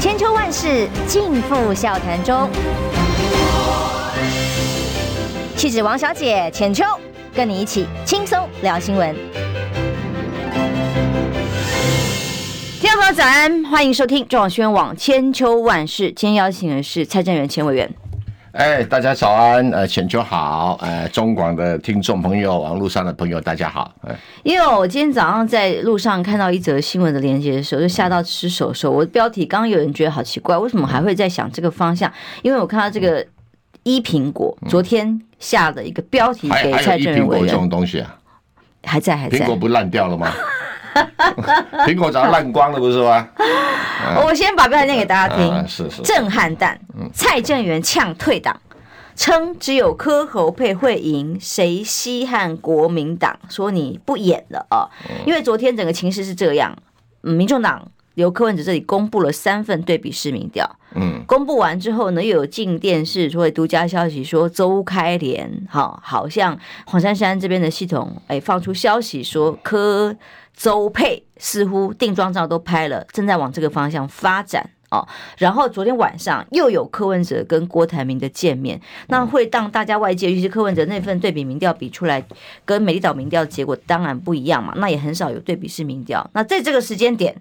千秋万世尽付笑谈中。气质王小姐浅秋，跟你一起轻松聊新闻。听众朋友早安，欢迎收听中广新闻网千秋万世。今天邀请的是蔡正元前委员。哎，大家早安，呃，浅秋好，呃，中广的听众朋友，网络上的朋友，大家好。哎，因为我今天早上在路上看到一则新闻的连接的时候，就吓到吃手手。我的标题刚刚有人觉得好奇怪，为什么还会在想这个方向？因为我看到这个一苹果昨天下的一个标题给蔡正元委员。苹果这种东西啊，还在还在。苹果不烂掉了吗？苹果早就烂光了，不是吗？我先把标题念给大家听。啊、是是。震撼弹，蔡正元呛退党，称只有柯侯配会赢，谁稀罕国民党？说你不演了啊！因为昨天整个情势是这样，嗯，民众党由柯文哲这里公布了三份对比市民调，嗯，公布完之后呢，又有进电视所谓独家消息说周开联，好，好像黄珊珊这边的系统哎放出消息说柯。周佩似乎定妆照都拍了，正在往这个方向发展哦。然后昨天晚上又有柯文哲跟郭台铭的见面，那会让大家外界，尤其是柯文哲那份对比民调比出来，跟美丽岛民调的结果当然不一样嘛。那也很少有对比式民调。那在这个时间点，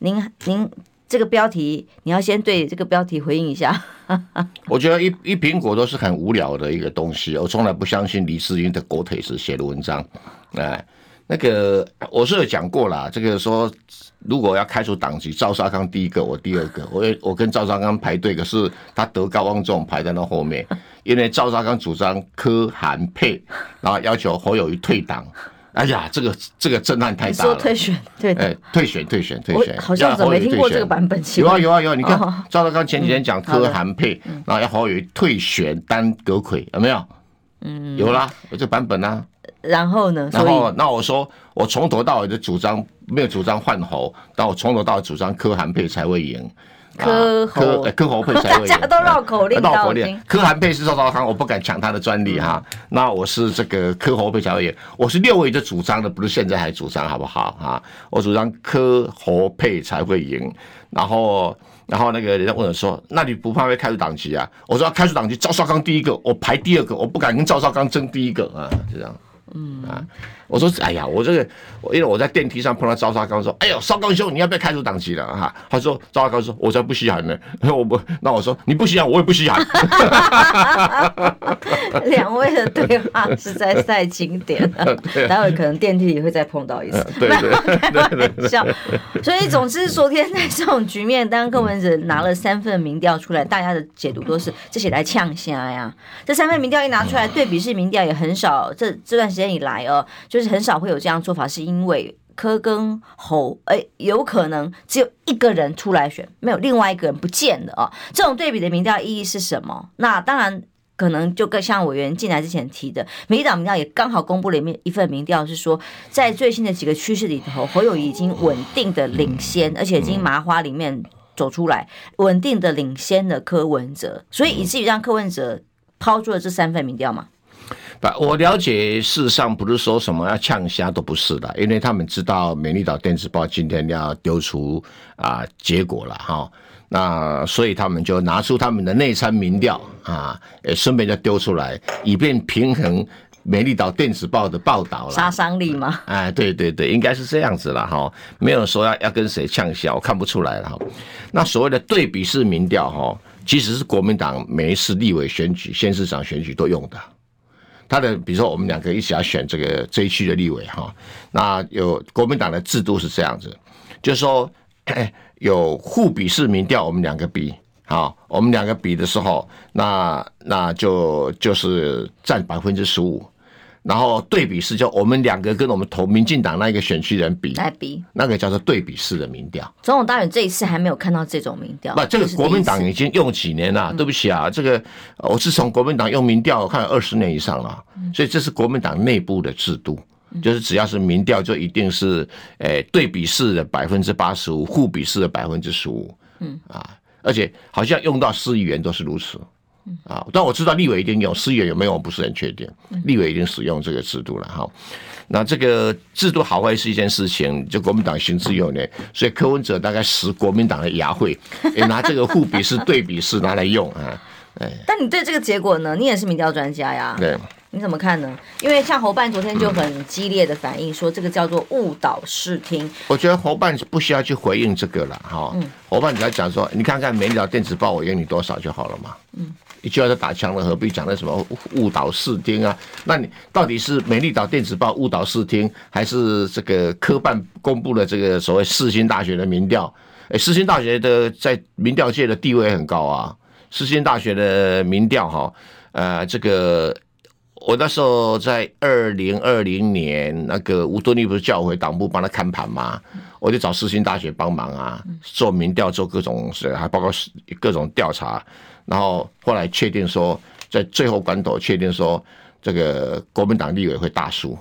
您您这个标题，你要先对这个标题回应一下。我觉得一一苹果都是很无聊的一个东西，我从来不相信李世英的狗腿子写的文章，哎。那个我是有讲过啦，这个说如果要开除党籍，赵少康第一个，我第二个，我我跟赵少康排队，可是他德高望重排在那后面，因为赵少康主张科韩配，然后要求侯友谊退党。哎呀，这个这个震撼太大了。说退选，对，哎，退选退选退选，好像怎么没听过这个版本？有啊有啊有啊，你看赵少康前几天讲柯韩配，然后要侯友宜退选当阁魁，有没有？嗯，有啦，有这个版本啊。然后呢？然后那我说，我从头到尾的主张没有主张换侯，但我从头到尾主张柯韩配才会赢。柯侯柯侯配才会赢。大家都绕口令，绕口令。柯韩配是赵少康，我不敢抢他的专利哈。那我是这个柯侯配才会赢。我是六位就主张的，不是现在还主张，好不好哈？我主张柯侯配才会赢。然后，然后那个人家问我说：“那你不怕被开除党籍啊？”我说：“开除党籍，赵少康第一个，我排第二个，我不敢跟赵少康争第一个啊，就这样。”嗯。啊，我说，哎呀，我这个，因为我在电梯上碰到赵少康，说，哎呦，少康兄，你要不要开除党籍了哈？他说，赵少康说，我才不稀罕呢。我不，那我说，你不稀罕，我也不稀罕。两位的对话实在是太经典了，待会可能电梯里会再碰到一次。对对对对，笑。所以，总之，昨天在这种局面，当柯文哲拿了三份民调出来，大家的解读都是这些来呛虾呀。这三份民调一拿出来，对比式民调也很少。这这段时间以来哦，就是很少会有这样做法，是因为柯跟侯，哎，有可能只有一个人出来选，没有另外一个人不见的哦。这种对比的民调意义是什么？那当然可能就跟像委员进来之前提的，民进党民调也刚好公布了一一份民调，是说在最新的几个趋势里头，侯友宜已经稳定的领先，而且已经麻花里面走出来，稳定的领先的柯文哲，所以以至于让柯文哲抛出了这三份民调嘛。不，我了解，事实上不是说什么要呛虾都不是的，因为他们知道美丽岛电子报今天要丢出啊结果了哈，那所以他们就拿出他们的内参民调啊，也顺便就丢出来，以便平衡美丽岛电子报的报道了。杀伤力吗？哎，对对对，应该是这样子了哈，没有说要要跟谁呛虾，我看不出来了哈。那所谓的对比式民调哈，其实是国民党每一次立委选举、县市长选举都用的。他的比如说，我们两个一起要选这个这一区的立委哈，那有国民党的制度是这样子，就是说 有互比式民调，我们两个比，好，我们两个比的时候，那那就就是占百分之十五。然后对比式，就我们两个跟我们投民进党那一个选区人比来比，那个叫做对比式的民调。总统大选这一次还没有看到这种民调。不，这个国民党已经用几年了。对不起啊，这个我是从国民党用民调，我看二十年以上了。所以这是国民党内部的制度，就是只要是民调，就一定是诶对比式的百分之八十五，互比式的百分之十五。嗯啊，而且好像用到市议员都是如此。啊，但我知道立委一定用，市议员有没有我不是很确定。立委一定使用这个制度了哈。那这个制度好坏是一件事情，就国民党行之有年，所以柯文哲大概使国民党的牙慧，也拿这个互比式、对比式拿来用啊。哎，但你对这个结果呢？你也是民调专家呀。对。你怎么看呢？因为像侯办昨天就很激烈的反应，说这个叫做误导视听。我觉得侯办不需要去回应这个了，哈。嗯。侯办只要讲说，你看看美丽岛电子报我赢你多少就好了嘛。嗯。一句话就打枪了，何必讲那什么误导视听啊？那你到底是美丽岛电子报误导视听，还是这个科办公布了这个所谓世新大学的民调？哎，世新大学的在民调界的地位很高啊。世新大学的民调，哈，呃，这个。我那时候在二零二零年，那个吴敦义不是叫我回党部帮他看盘吗？我就找世新大学帮忙啊，做民调，做各种，还包括各种调查。然后后来确定说，在最后关头确定说，这个国民党立委会大输。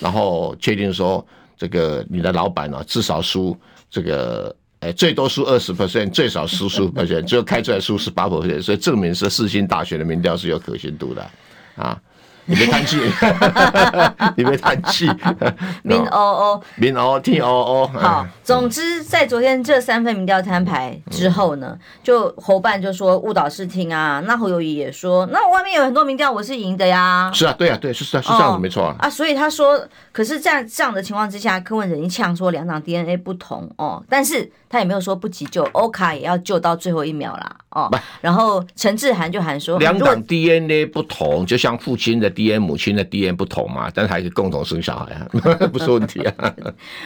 然后确定说，这个你的老板呢，至少输这个，哎，最多输二十 percent，最少输十五 percent，最后开出来输十八 percent，所以证明是四星大学的民调是有可信度的啊。你别叹气，你别叹气。民哦哦，民哦听哦哦。好，总之在昨天这三份民调摊牌之后呢，就侯办就说误导视听啊，那侯友宜也说，那外面有很多民调我是赢的呀。是啊，对啊，对，是是是这样子，没错啊。啊，所以他说，可是在这样的情况之下，柯文哲已经呛说两党 DNA 不同哦，但是他也没有说不急救，欧卡也要救到最后一秒啦哦。然后陈志涵就喊说，两党 DNA 不同，就像父亲的。DNA 母亲的 DNA 不同嘛，但是还是共同生小孩啊，不是问题啊。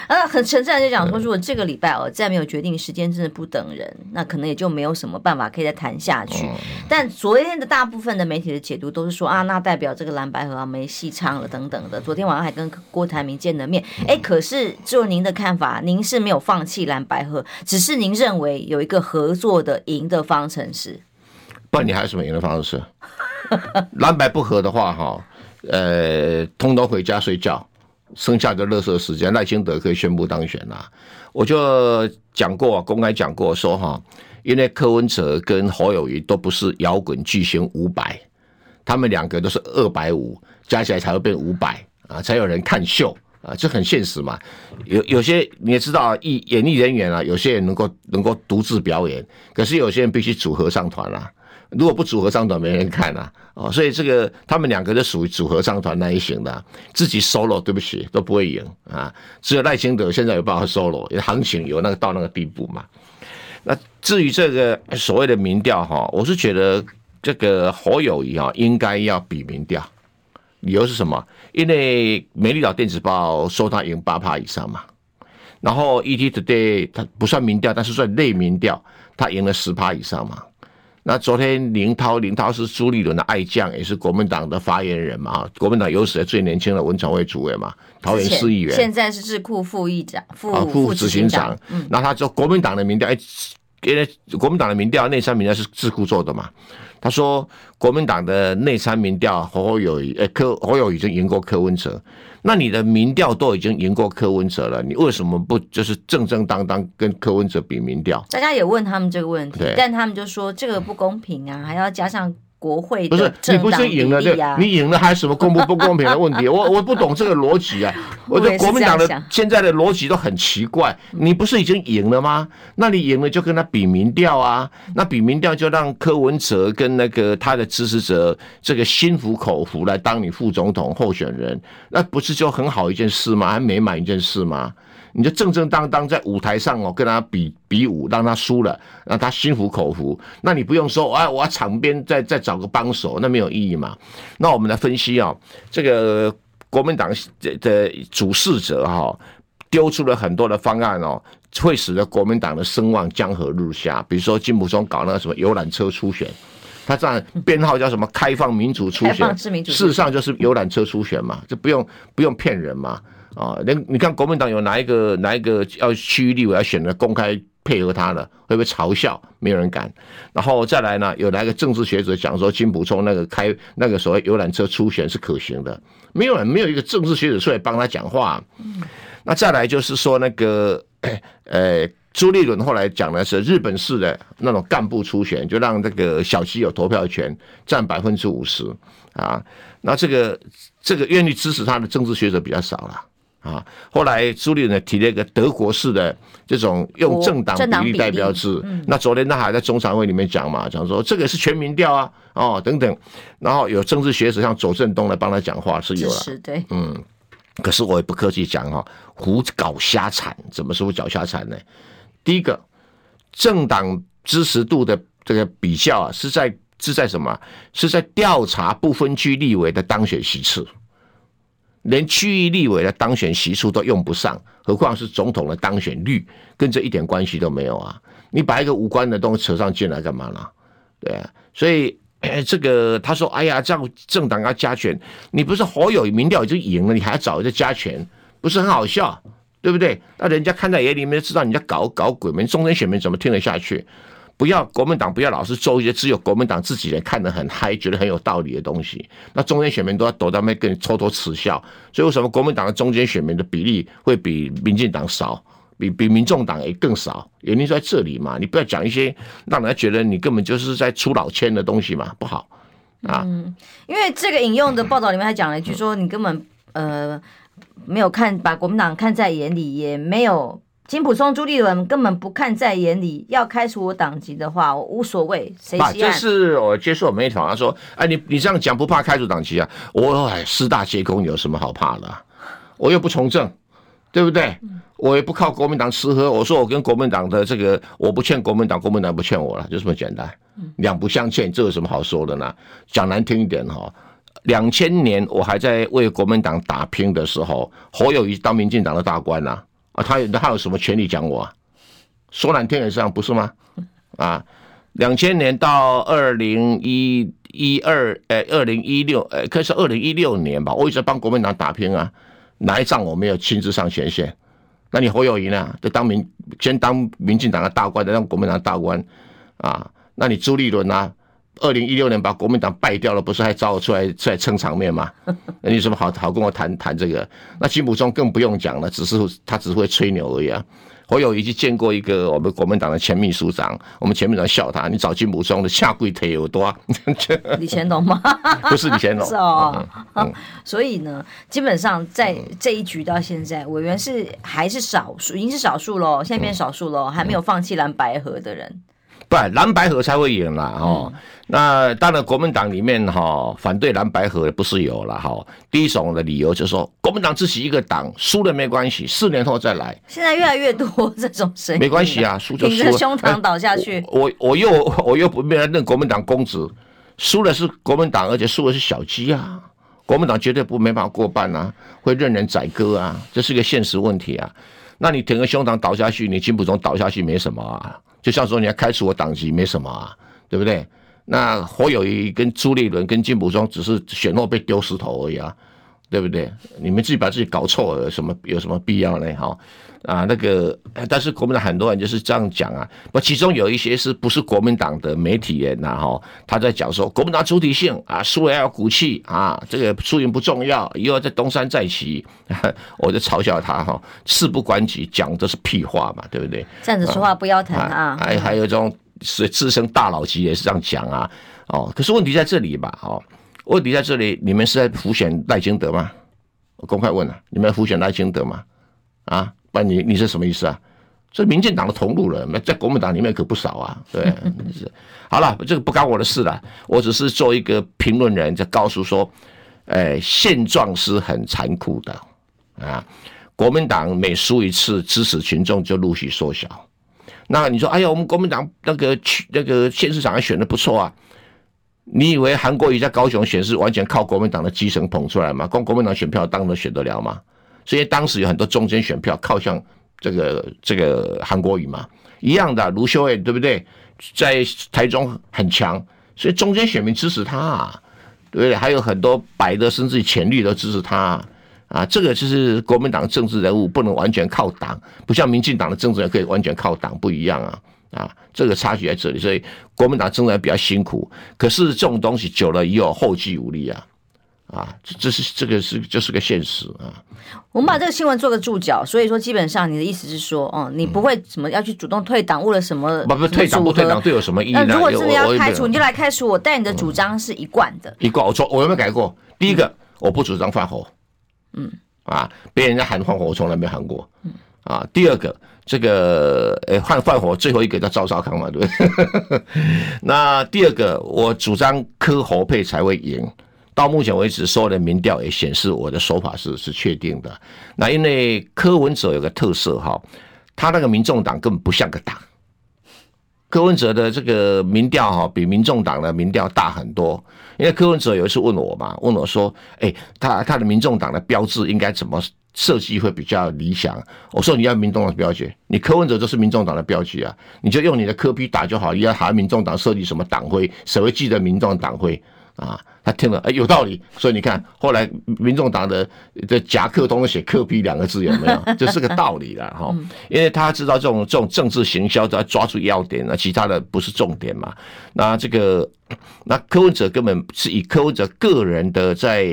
啊，很陈志涵就讲说，如果这个礼拜哦再没有决定时间，真的不等人，那可能也就没有什么办法可以再谈下去。但昨天的大部分的媒体的解读都是说啊，那代表这个蓝白合啊没戏唱了等等的。昨天晚上还跟郭台铭见了面，哎，可是就您的看法，您是没有放弃蓝白合，只是您认为有一个合作的赢的方程式。不然你还有什么赢的方式？蓝白不合的话，哈，呃，通通回家睡觉，剩下的垃圾时间，赖清德可以宣布当选了。我就讲过，公开讲过，说哈，因为柯文哲跟侯友谊都不是摇滚巨星五百，他们两个都是二百五，加起来才会变五百啊，才有人看秀啊，这很现实嘛。有有些你也知道，艺演艺人员啊，有些人能够能够独自表演，可是有些人必须组合上团啦。如果不组合唱团，没人看啊！哦，所以这个他们两个就属于组合唱团那一型的，自己 solo 对不起都不会赢啊。只有赖清德现在有办法 solo，因为行情有那个到那个地步嘛。那至于这个所谓的民调哈，我是觉得这个侯友谊啊应该要比民调，理由是什么？因为美丽岛电子报说他赢八趴以上嘛，然后 ET Today 他不算民调，但是算类民调，他赢了十趴以上嘛。那昨天林涛，林涛是朱立伦的爱将，也是国民党的发言人嘛。国民党有史的最年轻的文传会主委嘛，桃园市议员，现在是智库副议长、副副执行长。嗯，那他说国民党的民调，哎，因为国民党的民调内参民调是智库做的嘛。他说国民党的内参民调侯友谊，呃、欸，柯侯友已经赢过柯文哲。那你的民调都已经赢过柯文哲了，你为什么不就是正正当当跟柯文哲比民调？大家也问他们这个问题，但他们就说这个不公平啊，还要加上。国会不是你不是赢了对，你赢了还有什么公不不公平的问题？我我不懂这个逻辑啊！我觉得国民党的现在的逻辑都很奇怪。你不是已经赢了吗？那你赢了就跟他比民调啊？那比民调就让柯文哲跟那个他的支持者这个心服口服来当你副总统候选人，那不是就很好一件事吗？还美满一件事吗？你就正正当当在舞台上哦，跟他比比武，让他输了，让他心服口服。那你不用说，哎，我要场边再再找个帮手，那没有意义嘛。那我们来分析啊，这个国民党的主事者哈，丢出了很多的方案哦，会使得国民党的声望江河日下。比如说金溥聪搞那个什么游览车初选，他这样编号叫什么开放民主初选，事实上就是游览车初选嘛，就不用不用骗人嘛。啊，连你看国民党有哪一个哪一个要区域立委要选的公开配合他的，会不会嘲笑？没有人敢。然后再来呢，有哪一个政治学者讲说金溥聪那个开那个所谓游览车初选是可行的？没有人，没有一个政治学者出来帮他讲话。那再来就是说那个，呃，朱立伦后来讲的是日本式的那种干部初选，就让这个小鸡有投票权，占百分之五十啊。那这个这个愿意支持他的政治学者比较少了啊。后来朱立伦提了一个德国式的这种用政党比例代表制。那昨天他还在中常会里面讲嘛，讲说这个是全民调啊，哦等等。然后有政治学者像左正东来帮他讲话是有了，对，嗯。可是我也不客气讲哈，胡搞瞎缠，怎么说胡搞瞎缠呢？第一个，政党支持度的这个比较啊，是在是在什么？是在调查不分区立委的当选席次，连区域立委的当选席数都用不上，何况是总统的当选率，跟这一点关系都没有啊！你把一个无关的东西扯上进来干嘛呢？对啊，所以。这个他说：“哎呀，这样政党要加权，你不是侯友宜民调已经赢了，你还要找一个加权，不是很好笑，对不对？那人家看在眼里面，知道你在搞搞鬼门，中间选民怎么听得下去？不要国民党，不要老是做一些只有国民党自己人看得很嗨，觉得很有道理的东西。那中间选民都要躲到那边跟你偷偷耻笑。所以为什么国民党的中间选民的比例会比民进党少？”比比民众党也更少，原因在这里嘛。你不要讲一些让人家觉得你根本就是在出老千的东西嘛，不好啊。嗯，因为这个引用的报道里面还讲了一句，说你根本呃没有看把国民党看在眼里，也没有金普松、朱立伦根本不看在眼里。要开除我党籍的话，我无所谓。谁？这是我接受媒体访问说，哎，你你这样讲不怕开除党籍啊？我哎，四大皆空，有什么好怕的？我又不从政。对不对？我也不靠国民党吃喝。我说我跟国民党的这个，我不欠国民党，国民党不欠我了，就这么简单。两不相欠，这有什么好说的呢？讲难听一点哈，两千年我还在为国民党打拼的时候，侯友谊当民进党的大官呐，啊，他他有什么权利讲我啊？说难听也是这样，不是吗？啊，两千年到二零一一二，呃，二零一六，呃，可是二零一六年吧，我一直帮国民党打拼啊。哪一仗我没有亲自上前线？那你侯友谊呢？就当民先当民进党的大官，再当国民党大官啊？那你朱立伦呢？二零一六年把国民党败掉了，不是还找我出来出来撑场面吗？那你有什么好好跟我谈谈这个？那金溥聪更不用讲了，只是他只会吹牛而已啊。我有已经见过一个我们国民党的前秘书长，我们前秘书长笑他，你找金溥聪的下跪腿有多？李乾龙吗？不是李乾龙。是哦。嗯、所以呢，基本上在这一局到现在，委员是还是少数，已经是少数喽，现在变少数喽，还没有放弃蓝白合的人。不，蓝白河才会赢啦。哦。嗯、那当然，国民党里面哈反对蓝白合不是有了哈。第一种的理由就是说，国民党自己一个党输了没关系，四年后再来。现在越来越多这种声音。没关系啊，输就输。挺着胸膛倒下去。我我，我又 我又不没人认国民党公职，输了是国民党，而且输的是小鸡啊。国民党绝对不没办法过半啊，会任人宰割啊，这是一个现实问题啊。那你挺个胸膛倒下去，你金溥聪倒下去没什么啊。就像说你要开除我党籍没什么啊，对不对？那侯友谊跟朱立伦跟金溥聪只是选后被丢石头而已啊，对不对？你们自己把自己搞错了，有什么有什么必要呢？哈啊，那个，但是国民党很多人就是这样讲啊。不，其中有一些是不是国民党的媒体人呐？哈，他在讲说国民党主体性啊，输了要有骨气啊，这个输赢不重要，以后再东山再起。我就嘲笑他哈，事不关己，讲的是屁话嘛，对不对？站着说话不腰疼啊。还还有一种是资深大佬级也是这样讲啊。哦，可是问题在这里吧？哦，问题在这里，你们是在浮选赖清德吗？我公开问了，你们浮选赖清德吗？啊？那，你你是什么意思啊？这民进党的同路人，在国民党里面可不少啊。对，是 好了，这个不干我的事了。我只是做一个评论人，就告诉说，哎，现状是很残酷的啊。国民党每输一次，支持群众就陆续缩小。那你说，哎呀，我们国民党那个区那个县市长还选的不错啊？你以为韩国瑜在高雄选是完全靠国民党的基层捧出来吗？光国民党选票当然选得了吗？所以当时有很多中间选票靠向这个这个韩国瑜嘛，一样的卢秀燕对不对？在台中很强，所以中间选民支持他，啊，对不对？还有很多白的甚至于浅绿都支持他啊。这个就是国民党政治人物不能完全靠党，不像民进党的政治人可以完全靠党，不一样啊啊，这个差距在这里。所以国民党政治人比较辛苦，可是这种东西久了以后后继无力啊。啊，这这是这个是就是个现实啊。我们把这个新闻做个注脚，所以说基本上你的意思是说，哦，你不会什么要去主动退党，为了什么？不不，退党不退党，对有什么意义呢？那如果真的要开除，你就来开除我，但你的主张是一贯的。一贯，我从我有没有改过？第一个，我不主张换火。嗯。啊，别人家喊放火，我从来没喊过。嗯。啊，第二个，这个呃换换火，最后一个叫赵少康嘛，对不对？那第二个，我主张科侯配才会赢。到目前为止，所有的民调也显示我的说法是是确定的。那因为柯文哲有个特色哈，他那个民众党根本不像个党。柯文哲的这个民调哈，比民众党的民调大很多。因为柯文哲有一次问我嘛，问我说：“哎，他他的民众党的标志应该怎么设计会比较理想？”我说：“你要民众党标记，你柯文哲就是民众党的标记啊，你就用你的柯 P 打就好。你要喊民众党设计什么党徽，谁会记得民众党徽啊？”他听了，哎，有道理。所以你看，后来民众党的的夹克都写“克批两个字，有没有？这是个道理了哈。因为他知道这种这种政治行销，要抓住要点，那其他的不是重点嘛。那这个，那柯文哲根本是以柯文哲个人的在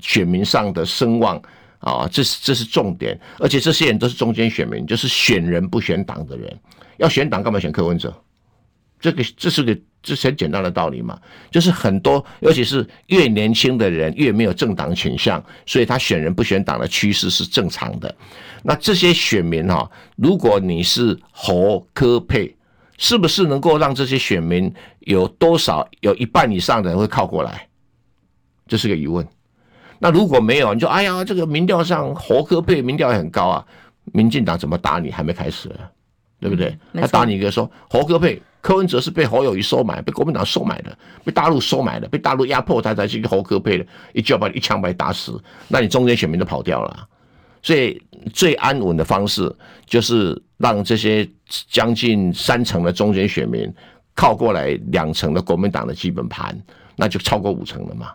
选民上的声望啊，这是这是重点。而且这些人都是中间选民，就是选人不选党的人。要选党，干嘛选柯文哲？这个这是个。这是很简单的道理嘛，就是很多，尤其是越年轻的人越没有政党倾向，所以他选人不选党的趋势是正常的。那这些选民哈，如果你是侯科配，是不是能够让这些选民有多少有一半以上的人会靠过来？这是个疑问。那如果没有，你就哎呀，这个民调上侯科配民调也很高啊，民进党怎么打你还没开始，对不对？他打你一个说侯柯配。柯文哲是被侯友谊收买，被国民党收买的，被大陆收买的，被大陆压迫，他才是一个侯柯配的，一就要把你一枪把你打死，那你中间选民都跑掉了。所以最安稳的方式就是让这些将近三成的中间选民靠过来两成的国民党的基本盘，那就超过五成了嘛，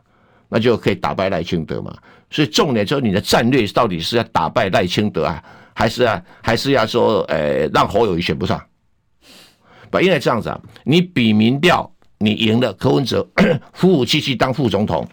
那就可以打败赖清德嘛。所以重点就是你的战略到底是要打败赖清德啊，还是啊，还是要说，呃，让侯友宜选不上？不，因为这样子啊，你比民调，你赢了柯文哲，服服气气当副总统，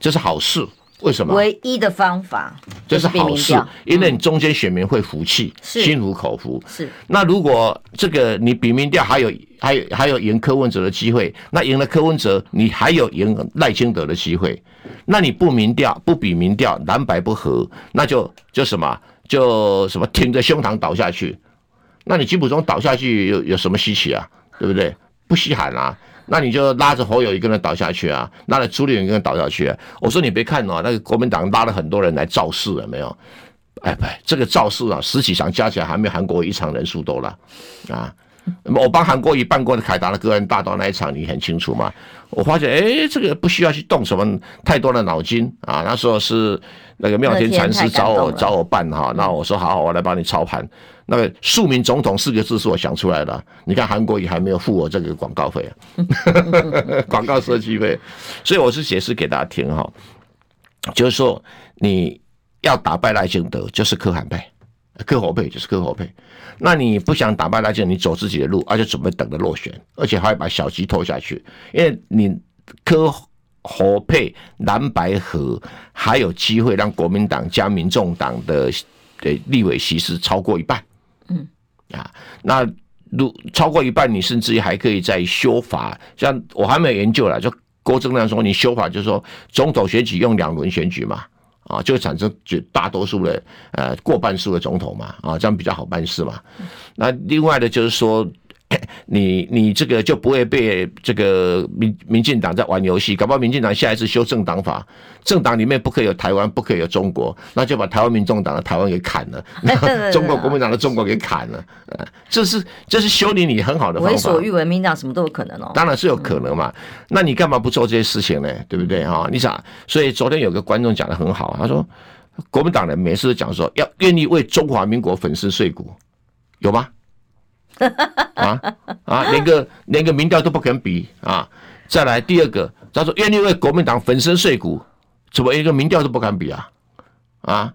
这是好事。为什么？唯一的方法，这是好事，因为你中间选民会服气，心服口服。是。那如果这个你比民调还有还有还有赢柯文哲的机会，那赢了柯文哲，你还有赢赖清德的机会。那你不民调不比民调，蓝白不合，那就就什么就什么挺着胸膛倒下去。那你吉普中倒下去有有什么稀奇啊？对不对？不稀罕啊。那你就拉着侯友一个人倒下去啊，拉着朱立伦跟他倒下去啊。我说你别看哦，那个国民党拉了很多人来造势了没有？哎不，这个造势啊，十几场加起来还没韩国一场人数多了啊。我帮韩国瑜办过的凯达的个人大道那一场，你很清楚吗？我发现哎，这个不需要去动什么太多的脑筋啊。那时候是那个妙天禅师找我找我办哈，那我说好好，我来帮你操盘。那个“庶民总统”四个字是我想出来的。你看韩国瑜还没有付我这个广告费啊，广告设计费。所以我是解释给大家听哈，就是说你要打败赖清德，就是柯韩配，柯侯配就是柯侯配。那你不想打败赖清德，你走自己的路，而且准备等着落选，而且还要把小鸡拖下去，因为你柯侯配蓝白合，还有机会让国民党加民众党的的立委席次超过一半。嗯，啊，那如超过一半，你甚至于还可以再修法。像我还没有研究了，就郭正亮说，你修法就是说，总统选举用两轮选举嘛，啊，就产生绝大多数的呃过半数的总统嘛，啊，这样比较好办事嘛。那另外的就是说。你你这个就不会被这个民民进党在玩游戏，搞不好民进党下一次修正党法，政党里面不可以有台湾，不可以有中国，那就把台湾民众党的台湾给砍了，中国国民党的中国给砍了，这是这是修理你很好的方法。为所欲为，民党什么都有可能哦。当然是有可能嘛，那你干嘛不做这些事情呢？对不对啊？你想，所以昨天有个观众讲的很好，他说国民党人每次都讲说要愿意为中华民国粉身碎骨，有吗？啊啊，连个连个民调都不肯比啊！再来第二个，他说愿意为国民党粉身碎骨，怎么一个民调都不敢比啊？啊，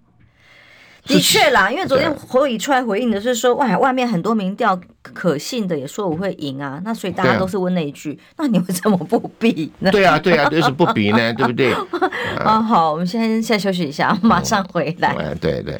的确啦，因为昨天侯友宜出来回应的是说，哇，外面很多民调可信的也说我会赢啊，那所以大家都是问那一句，啊、那你为什么不比呢？对啊，对啊，为什么不比呢？对不对？啊，好，我们先先休息一下，马上回来。嗯、对对。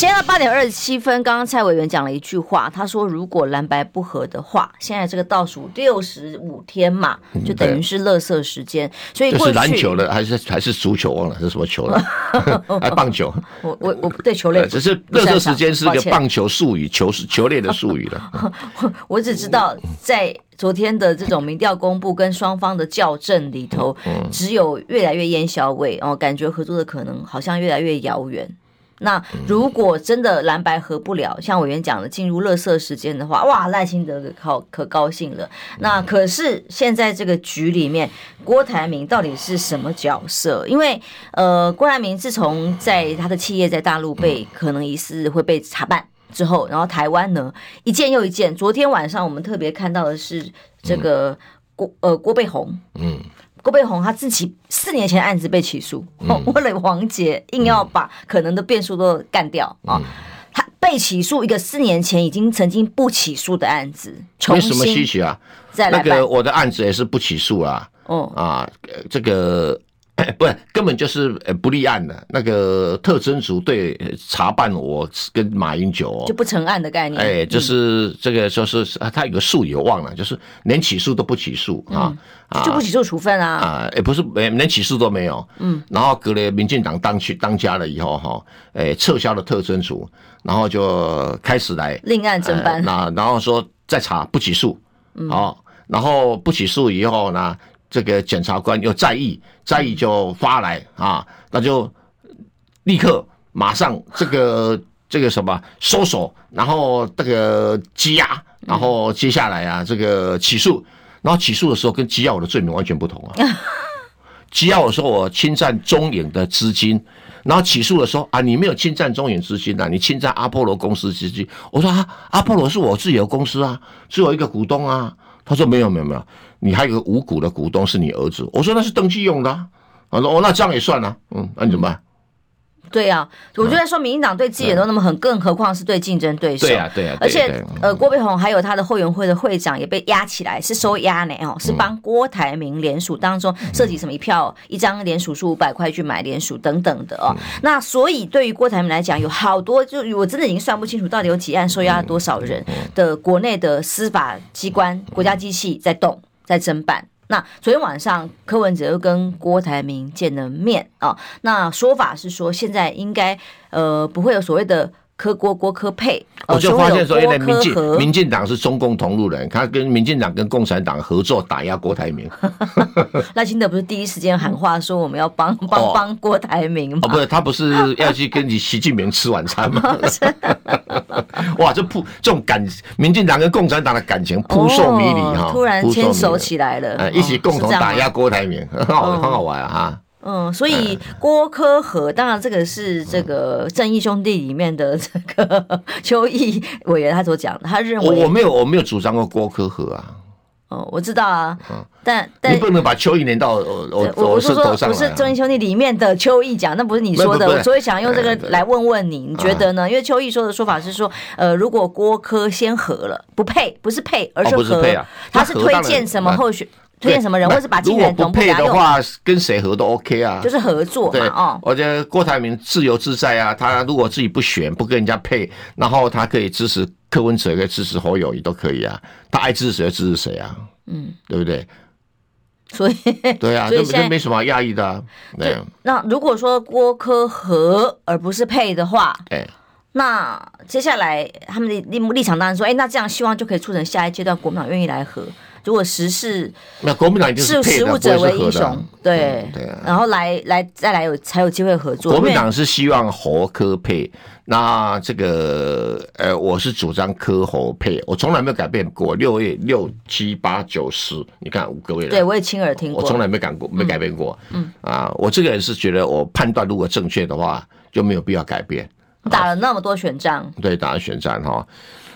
现在八点二十七分，刚刚蔡委员讲了一句话，他说：“如果蓝白不合的话，现在这个倒数六十五天嘛，就等于是垃圾时间。所以过去，这是篮球的还是还是足球？忘了是什么球了？还棒球？我我我对球类，只是垃圾时间是个棒球术语，球是球类的术语了。我只知道在昨天的这种民调公布跟双方的校正里头，只有越来越烟硝味哦，感觉合作的可能好像越来越遥远。”那如果真的蓝白合不了，像委员讲的进入垃圾时间的话，哇，赖清德可高可高兴了。那可是现在这个局里面，郭台铭到底是什么角色？因为呃，郭台铭自从在他的企业在大陆被可能疑似会被查办之后，然后台湾呢一件又一件。昨天晚上我们特别看到的是这个郭呃郭背红，嗯。郭背红他自己四年前案子被起诉，嗯、为了王杰硬要把可能的变数都干掉啊！嗯、他被起诉一个四年前已经曾经不起诉的案子，没什么稀奇啊。再来那个我的案子也是不起诉啊。哦啊，这个。不是，根本就是呃不立案的那个特侦组对查办我跟马英九就不成案的概念。哎，就是这个就是他有个术语我忘了，就是连起诉都不起诉啊，就不起诉处分啊啊，也不是连连起诉都没有。嗯，然后隔了民进党当去当家了以后哈，哎撤销了特侦组，然后就开始来另案侦办。那然后说再查不起诉，好，然后不起诉以后呢？这个检察官又在意，在意就发来啊，那就立刻马上这个这个什么搜索，然后这个羁押，然后接下来啊这个起诉，然后起诉的时候跟羁押我的罪名完全不同啊。羁押我说我侵占中影的资金，然后起诉的时候啊，你没有侵占中影资金呐，你侵占阿波罗公司资金。我说啊，阿波罗是我自己的公司啊，是我一个股东啊。他说没有没有没有，你还有个无股的股东是你儿子。我说那是登记用的啊。他说哦，那这样也算啊。嗯，那你怎么办？对呀，我就在说，民进党对自己人都那么狠，更何况是对竞争对手。对呀对呀。而且呃，郭碧红还有他的后援会的会长也被押起来，是收押呢哦，是帮郭台铭联署当中涉及什么一票一张联署书五百块去买联署等等的哦。那所以对于郭台铭来讲，有好多就我真的已经算不清楚到底有几案收押了多少人的国内的司法机关国家机器在动在侦办。那昨天晚上柯文哲又跟郭台铭见了面啊，那说法是说现在应该呃不会有所谓的柯郭郭柯配，我就发现说，原来民进民进党是中共同路人，他跟民进党跟共产党合作打压郭台铭。赖清德不是第一时间喊话说我们要帮帮帮郭台铭吗？哦，不是，他不是要去跟你习近平吃晚餐吗？哇，这扑这种感，民进党跟共产党的感情扑朔迷离哈，突然牵手起来了，一起共同打压郭台铭，很好，很好玩啊哈。嗯，所以郭科和，当然这个是这个正义兄弟里面的这个邱毅委员他所讲的，他认为我我没有我没有主张过郭科和啊。哦，我知道啊，但但你不能把邱毅连到我我我是说不是正义兄弟里面的邱毅讲，那不是你说的，我所以想用这个来问问你，你觉得呢？因为邱毅说的说法是说，呃，如果郭科先和了，不配，不是配，而是和，他是推荐什么候选。推荐什么人，或是把资源同步，如果不配的话，跟谁合都 OK 啊，就是合作嘛。哦，我觉得郭台铭自由自在啊，他如果自己不选，不跟人家配，然后他可以支持柯文哲，可以支持侯友宜都可以啊。他爱支持谁就支持谁啊，嗯，对不对？所以，对啊，这这没什么压抑的。对，那如果说郭柯合而不是配的话，那接下来他们的立立场当然说，哎、欸，那这样希望就可以促成下一阶段国民党愿意来和。如果时事，那国民党就是识时务者为英雄，对、嗯、对、啊，然后来来再来有才有机会合作。国民党是希望侯科配，那这个呃，我是主张柯侯配，我从来没有改变过。六月六七八九十，你看五个月了，对我也亲耳听过，我从来没改过，没改变过。嗯，嗯啊，我这个人是觉得我判断如果正确的话，就没有必要改变。打了那么多选战，对，打了选战哈，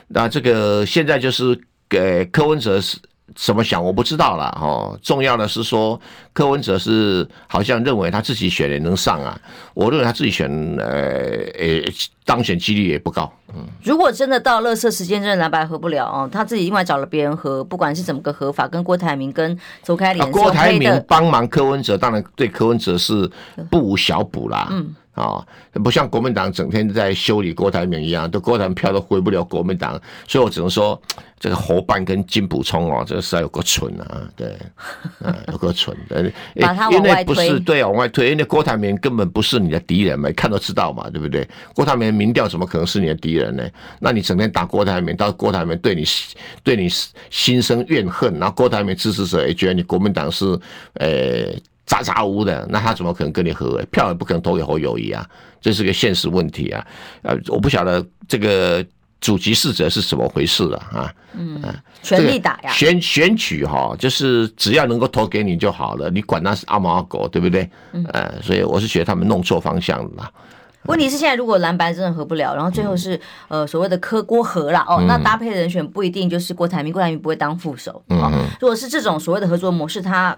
那这个现在就是给柯文哲是。怎么想我不知道了哦。重要的是说，柯文哲是好像认为他自己选也能上啊。我认为他自己选，呃，呃，当选几率也不高。嗯，如果真的到乐色时间，真的蓝白合不了哦，他自己另外找了别人合，不管是怎么个合法，跟郭台铭跟周开莲，郭台铭帮忙柯文哲，当然对柯文哲是不无小补啦。嗯。啊、哦，不像国民党整天在修理郭台铭一样，都郭台铭票都回不了国民党，所以我只能说，这个侯办跟金补充哦，这个实在有够蠢啊，对，啊、有够蠢的，把因为不是对啊，往外推，因为郭台铭根本不是你的敌人嘛，看都知道嘛，对不对？郭台铭民调怎么可能是你的敌人呢？那你整天打郭台铭，到郭台铭对你对你心生怨恨，然后郭台铭支持者也觉得你国民党是，呃。渣渣屋的，那他怎么可能跟你合？票也不可能投给侯友谊啊，这是个现实问题啊！呃，我不晓得这个主级使者是怎么回事了啊？嗯，全力打呀！选选举哈，就是只要能够投给你就好了，你管他是阿猫阿狗，对不对？嗯，呃，所以我是觉得他们弄错方向了。问题是现在如果蓝白真的合不了，然后最后是呃所谓的柯郭合了哦，那搭配的人选不一定就是郭台铭，郭台铭不会当副手。嗯，如果是这种所谓的合作模式，他。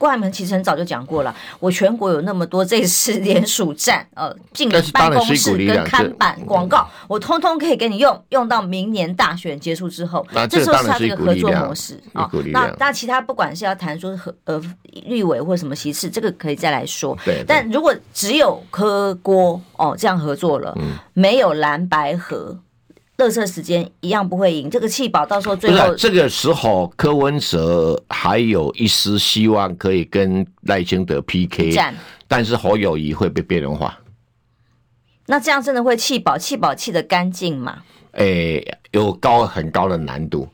郭台铭其实很早就讲过了，我全国有那么多这次联署站，呃，进了办公室跟看板广告，我通通可以给你用，用到明年大选结束之后，这，这时候是他这个合作模式啊。那那其他不管是要谈说和呃立委或什么席次，这个可以再来说。对，但如果只有科郭哦这样合作了，嗯、没有蓝白合。垃圾时间一样不会赢，这个弃保到时候最后这个时候柯文哲还有一丝希望可以跟赖清德 PK，但是侯友谊会被边缘化。那这样真的会弃保？弃保弃的干净吗？诶、欸，有高很高的难度，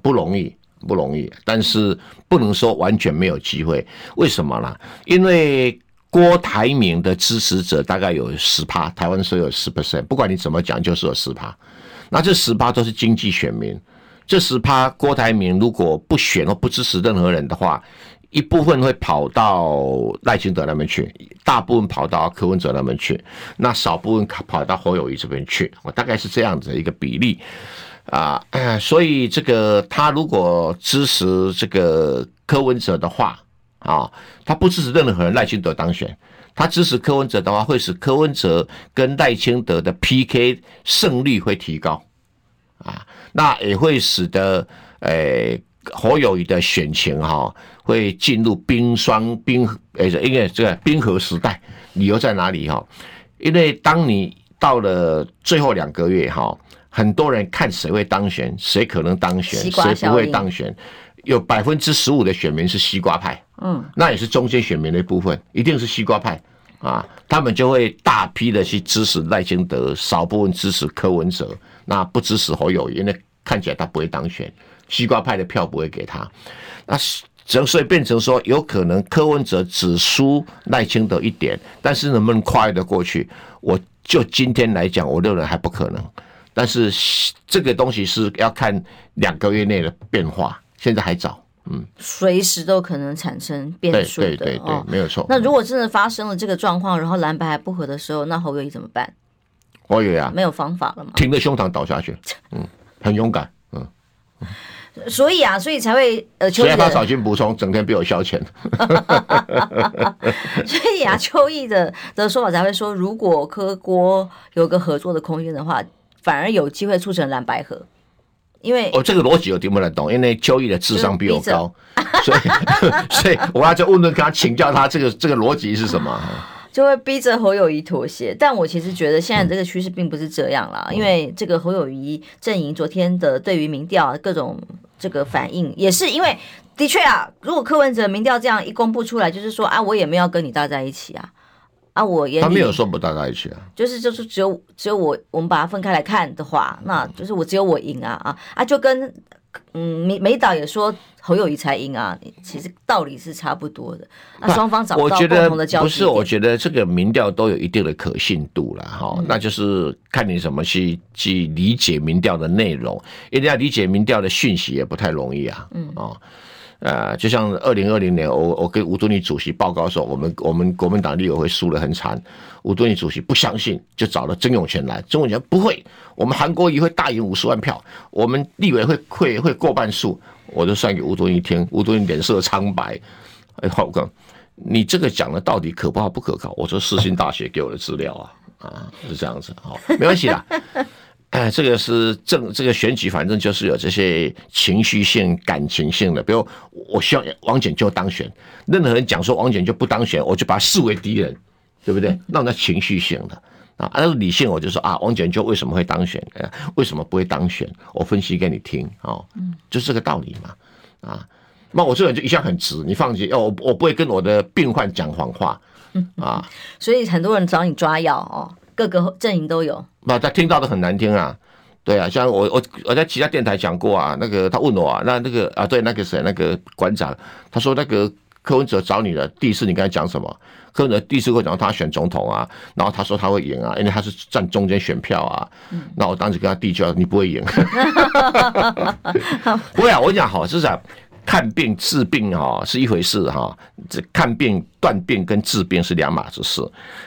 不容易，不容易。但是不能说完全没有机会。为什么呢？因为郭台铭的支持者大概有十趴，台湾说有十 percent，不管你怎么讲，就是有十趴。那这十趴都是经济选民，这十趴郭台铭如果不选或不支持任何人的话，一部分会跑到赖清德那边去，大部分跑到柯文哲那边去，那少部分跑到侯友谊这边去，我大概是这样子的一个比例啊。所以这个他如果支持这个柯文哲的话啊，他不支持任何人，赖清德当选。他支持柯文哲的话，会使柯文哲跟赖清德的 PK 胜率会提高，啊，那也会使得诶侯友谊的选情哈会进入冰霜冰诶，因为这个冰河时代，理由在哪里哈？因为当你到了最后两个月哈，很多人看谁会当选，谁可能当选，谁不会当选，有百分之十五的选民是西瓜派。嗯，那也是中间选民的一部分，一定是西瓜派。啊，他们就会大批的去支持赖清德，少部分支持柯文哲，那不支持侯友宜，因为看起来他不会当选，西瓜派的票不会给他，那所以变成说，有可能柯文哲只输赖清德一点，但是能不能跨越得过去，我就今天来讲，我认为还不可能，但是这个东西是要看两个月内的变化，现在还早。嗯，随时都可能产生变数的，对对对，对，没有错。那如果真的发生了这个状况，然后蓝白还不合的时候，那侯友谊怎么办？侯友宜啊，没有方法了嘛？挺着胸膛倒下去，嗯，很勇敢，嗯。所以啊，所以才会呃，所以他少进补充，整天被我消遣。所以啊，邱毅的的说法才会说，如果科郭有个合作的空间的话，反而有机会促成蓝白合。因为哦，这个逻辑我听不太懂，因为邱毅的智商比我高，所以 所以我要就问问跟他请教他这个这个逻辑是什么，就会逼着侯友谊妥协。但我其实觉得现在这个趋势并不是这样啦，嗯、因为这个侯友谊阵营昨天的对于民调各种这个反应，也是因为的确啊，如果柯文哲民调这样一公布出来，就是说啊，我也没有跟你搭在一起啊。啊，我也他没有说不到在一起啊，就是就是只有只有我，我们把它分开来看的话，那就是我只有我赢啊啊啊，就跟嗯美美导也说侯友谊才赢啊，其实道理是差不多的。那双方找不到共同的交集。不是，我觉得这个民调都有一定的可信度了哈，嗯、那就是看你怎么去去理解民调的内容，一定要理解民调的讯息也不太容易啊，嗯哦。呃，就像二零二零年，我我跟吴敦义主席报告说，我们我们国民党立委会输得很惨。吴敦义主席不相信，就找了曾永权来。曾永权不会，我们韩国瑜会大赢五十万票，我们立委会会会过半数。我就算给吴敦义听，吴敦义脸色苍白。哎，浩哥，你这个讲的到底可靠不可靠？我说世新大学给我的资料啊，啊是这样子，好，没关系啦。哎，这个是政这个选举，反正就是有这些情绪性、感情性的。比如，我希望王检就当选，任何人讲说王检就不当选，我就把他视为敌人，对不对？那那情绪性的啊，按照理性，我就说啊，王检就为什么会当选？为什么不会当选？我分析给你听哦，就是这个道理嘛啊。那我这个人就一向很直，你放心，我我不会跟我的病患讲谎话 啊。所以很多人找你抓药哦。各个阵营都有，那他听到的很难听啊，对啊，像我我我在其他电台讲过啊，那个他问我啊，那那个啊，对，那个谁，那个馆长，他说那个柯文哲找你了，第一次你跟他讲什么？柯文哲第一次会讲他选总统啊，然后他说他会赢啊，因为他是占中间选票啊，那我当时跟他递交，你不会赢，不会啊，我讲好是这样。看病治病哈是一回事哈，这看病断病跟治病是两码子事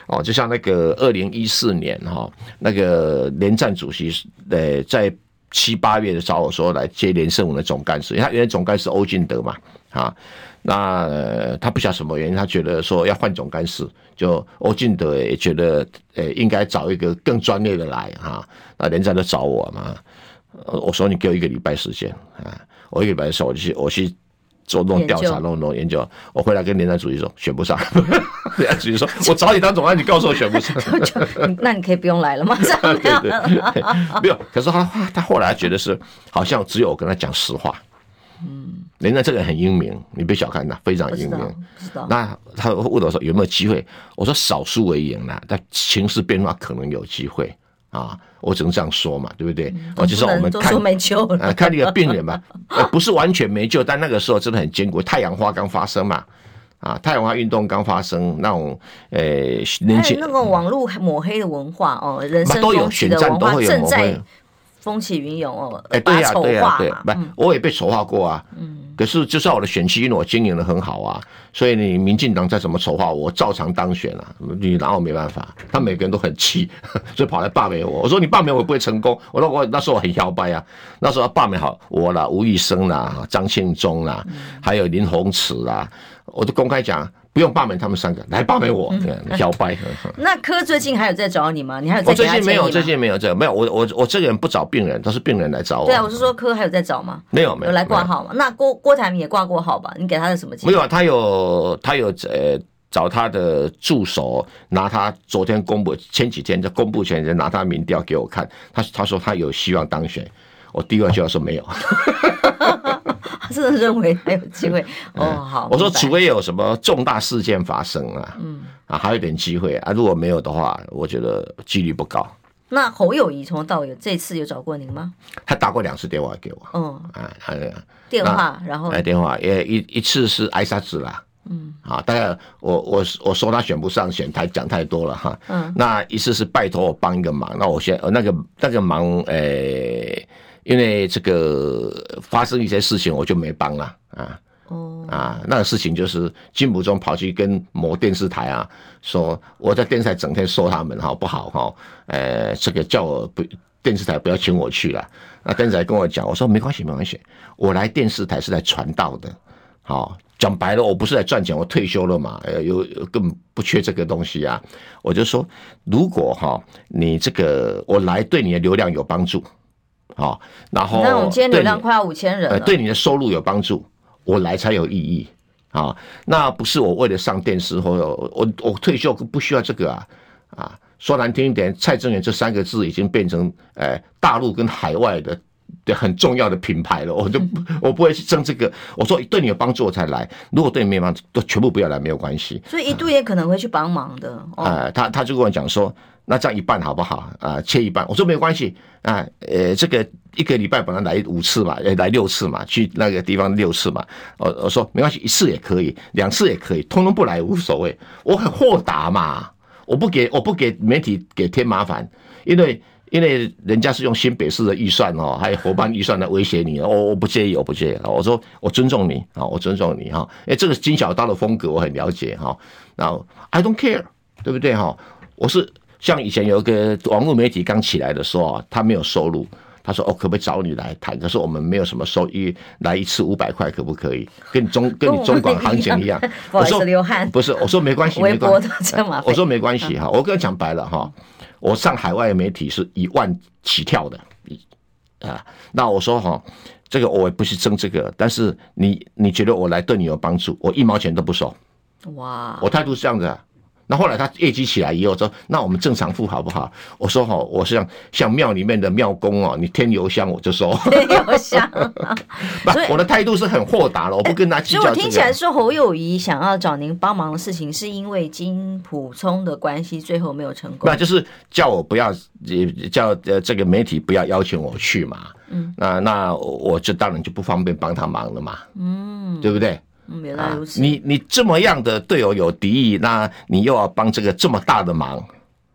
哦。就像那个二零一四年哈，那个连战主席呃在七八月的找我说来接连胜文的总干事，因为他原来总干事欧进德嘛啊，那他不晓得什么原因，他觉得说要换总干事，就欧进德也觉得呃应该找一个更专业的来哈，那连战就找我嘛，我说你给我一个礼拜时间啊。我一个礼拜的时候，我就去，我去做弄调查，弄弄研究。我回来跟连战主席说，选不上。连战主席说：“ 我找你当总干，你告诉我选不上。”那你可以不用来了吗？对对对，没有。可是他他后来觉得是，好像只有我跟他讲实话。嗯，连战这个人很英明，你别小看他，非常英明。那他问我说有没有机会？我说少数为赢了，但情势变化可能有机会。啊，我只能这样说嘛，对不对？哦、嗯，就是我们看没救了，呃，看那个病人嘛，呃，不是完全没救，但那个时候真的很艰苦。太阳花刚发生嘛，啊，太阳花运动刚发生，那种呃，年轻那个网络抹黑的文化哦，人生都有选战都会有抹黑，风起云涌哦，哎，对呀，对呀，对，不，我也被丑化过啊，嗯。可是，就算我的选区，因为我经营的很好啊，所以你民进党再怎么丑化我，照常当选，啊。你拿我没办法，他每个人都很气，所以跑来罢免我。我说你罢免我不会成功。我说我那时候我很摇摆啊，那时候罢免好我啦，吴育昇啦，张庆忠啦，还有林鸿池啦，我都公开讲。不用罢免他们三个，来罢免我，摇摆。那柯最近还有在找你吗？你还有在？我最近没有，最近没有这个，没有。我我我这个人不找病人，都是病人来找我。对啊，我是说柯还有在找吗？没有没有，有来挂号吗？那郭郭台铭也挂过号吧？你给他的什么？没有啊，他有他有呃找他的助手，拿他昨天公布前几天在公布前，拿他民调给我看，他他说他有希望当选，我第一句话说没有。真的认为还有机会 哦，好。我说，除非有什么重大事件发生啊，嗯，啊，还有点机会啊。如果没有的话，我觉得几率不高。那侯友宜从头到尾这次有找过您吗？他打过两次电话给我，嗯，啊，他电话，然后哎，电话也一一次是挨杀子啦，嗯，啊，大概我我我说他选不上选，台讲太多了哈，嗯，那一次是拜托我帮一个忙，那我先那个那个忙，诶。因为这个发生一些事情，我就没帮了啊。哦啊，那个事情就是金溥中跑去跟某电视台啊说，我在电视台整天说他们好不好哈？呃，这个叫我不电视台不要请我去了。那电视台跟我讲，我说没关系没关系，我来电视台是来传道的。好，讲白了，我不是来赚钱，我退休了嘛，有根本不缺这个东西啊。我就说，如果哈你这个我来对你的流量有帮助。好，然后那我们今天流量快要五千人了，对你的收入有帮助，我来才有意义啊。那不是我为了上电视或者我我退休不需要这个啊啊。说难听一点，蔡正元这三个字已经变成呃大陆跟海外的对很重要的品牌了，我就 我不会去争这个。我说对你有帮助我才来，如果对你没帮助，都全部不要来，没有关系。所以一度也可能会去帮忙的。啊、哦呃，他他就跟我讲说，那这样一半好不好？啊、呃，切一半。我说没有关系啊，呃，这个一个礼拜本来来五次嘛，来六次嘛，去那个地方六次嘛。我我说没关系，一次也可以，两次也可以，通通不来无所谓。我很豁达嘛，我不给我不给媒体给添麻烦，因为。因为人家是用新北市的预算哦，还有伙伴预算来威胁你，我我不介意，我不介意。我说我尊重你啊，我尊重你哈。哎，这个金小刀的风格我很了解哈。然后 I don't care，对不对哈？我是像以前有一个网络媒体刚起来的时候啊，他没有收入，他说哦，可不可以找你来谈？可是我们没有什么收益，来一次五百块可不可以？跟你中跟你中广行情一样。不好意思，流汗。不是，我说没关系，没关系。我说没关系哈，我跟他讲白了哈。我上海外媒体是一万起跳的，啊，那我说哈，这个我也不是争这个，但是你你觉得我来对你有帮助，我一毛钱都不收，哇，我态度是这样子。那后来他业绩起来以后说，那我们正常付好不好？我说哈，我是像像庙里面的庙公哦，你添油香我就收。添油香，不，我的态度是很豁达了，我不跟他计较。所以我听起来说侯友谊想要找您帮忙的事情，是因为金普聪的关系，最后没有成功。那就是叫我不要，叫呃这个媒体不要邀请我去嘛。嗯，那那我就当然就不方便帮他忙了嘛。嗯，对不对？嗯，原来如此。啊、你你这么样的队友有敌意，那你又要帮这个这么大的忙，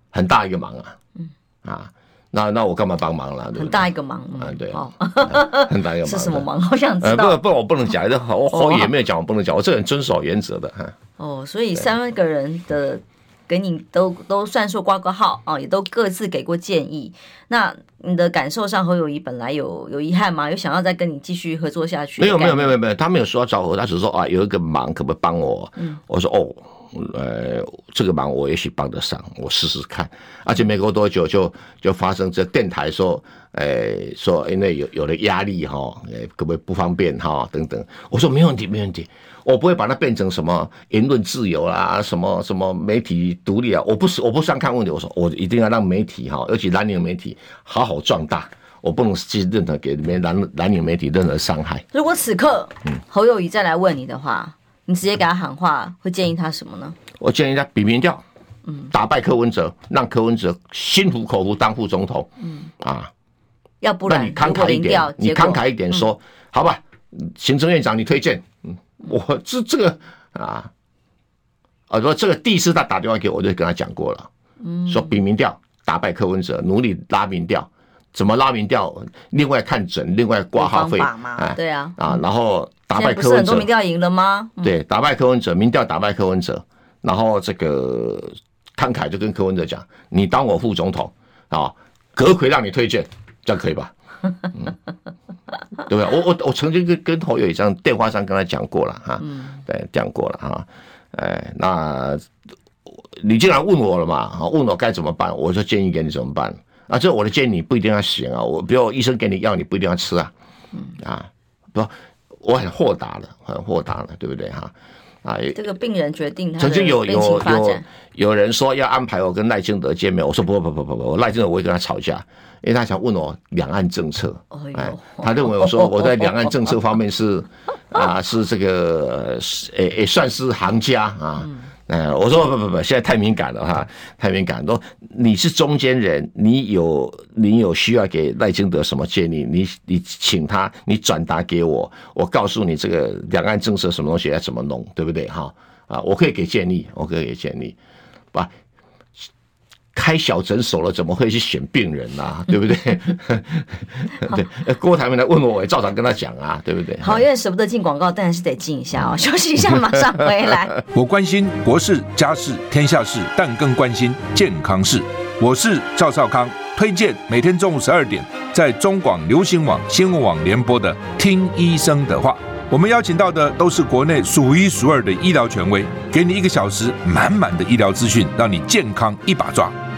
很大一个忙啊。嗯啊，那那我干嘛帮忙了？很大一个忙啊，对啊，很大一个忙。是什么忙？好想知道。呃、不不，我不能讲，我我也没有讲，我不能讲，我这人遵守原则的哈。哦，所以三个人的。给你都都算数挂个号啊，也都各自给过建议。那你的感受上，侯友谊本来有有遗憾吗？有想要再跟你继续合作下去？没有没有没有没有，他没有说要找我，他只是说啊，有一个忙可不可以帮我？嗯，我说哦，呃，这个忙我也许帮得上，我试试看。而且没过多久就就发生这电台说，呃，说因为有有了压力哈，呃，可不可以不方便哈等等。我说没问题没问题。我不会把它变成什么言论自由啦，什么什么媒体独立啊！我不是我不是想看问题，我说我一定要让媒体哈，尤其蓝领媒体好好壮大，我不能去任何给里面蓝蓝领媒体任何伤害。如果此刻侯友宜再来问你的话，你直接给他喊话，会建议他什么呢？我建议他比民调，嗯，打败柯文哲，让柯文哲心服口服当副总统，嗯啊，要不然你慷慨一点，你慷慨一点说，好吧，行政院长你推荐，嗯。我这这个啊，啊说这个第一次他打电话给我，我就跟他讲过了，嗯，说比民调打败柯文哲，努力拉民调，怎么拉民调？另外看诊，另外挂号费，啊，对啊，啊，然后打败柯文哲，很多民调赢了吗？对，打败柯文哲，民调打败柯文哲，然后这个慷慨就跟柯文哲讲，你当我副总统啊，阁魁让你推荐，这样可以吧？嗯 对不对？我我我曾经跟跟侯友宜这样电话上跟他讲过了哈，对，讲过了哈，哎，那你既然问我了嘛，问我该怎么办，我就建议给你怎么办。啊，这我的建议你不一定要行啊，我比如医生给你药，你不一定要吃啊，啊，不，我很豁达了，很豁达了，对不对哈？啊，这个病人决定他曾经有有有有人说要安排我跟赖清德见面，我说不不不不不，我赖清德我会跟他吵架。因为他想问我两岸政策，哎，他认为我说我在两岸政策方面是 啊，是这个诶诶，算是行家啊。哎，我说不不不，现在太敏感了哈，太敏感。说你是中间人，你有你有需要给赖清德什么建议，你你请他，你转达给我，我告诉你这个两岸政策什么东西要怎么弄，对不对哈？啊，我可以给建议，我可以给建议，把。开小诊所了，怎么会去选病人呢、啊？对不对？对，郭台铭来问我，我也照常跟他讲啊，对不对？好，因为舍不得进广告，但是得进一下哦。休息一下，马上回来。我关心国事、家事、天下事，但更关心健康事。我是赵少康，推荐每天中午十二点在中广流行网、新闻网联播的《听医生的话》。我们邀请到的都是国内数一数二的医疗权威，给你一个小时满满的医疗资讯，让你健康一把抓。